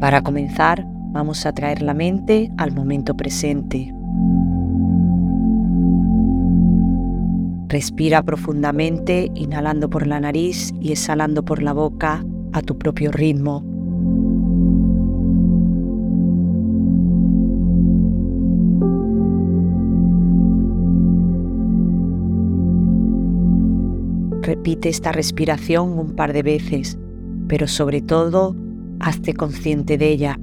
para comenzar, vamos a traer la mente al momento presente. Respira profundamente, inhalando por la nariz y exhalando por la boca a tu propio ritmo. Repite esta respiración un par de veces, pero sobre todo hazte consciente de ella.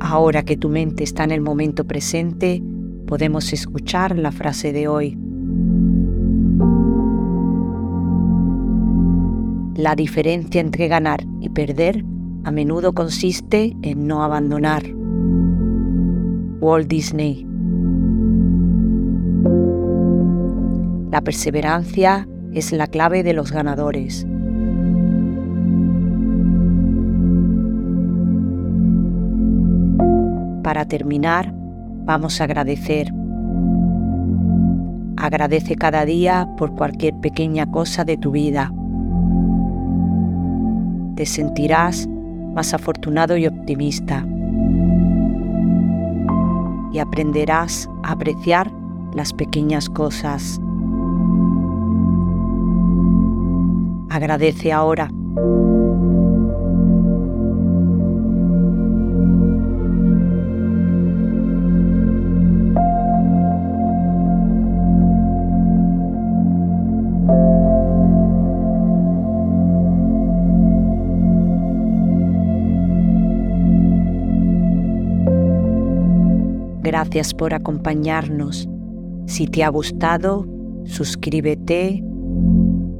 Ahora que tu mente está en el momento presente, podemos escuchar la frase de hoy. La diferencia entre ganar y perder a menudo consiste en no abandonar. Walt Disney. La perseverancia es la clave de los ganadores. Para terminar, vamos a agradecer. Agradece cada día por cualquier pequeña cosa de tu vida te sentirás más afortunado y optimista. Y aprenderás a apreciar las pequeñas cosas. Agradece ahora. Gracias por acompañarnos. Si te ha gustado, suscríbete,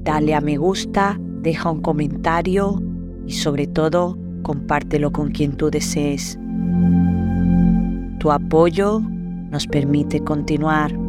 dale a me gusta, deja un comentario y sobre todo compártelo con quien tú desees. Tu apoyo nos permite continuar.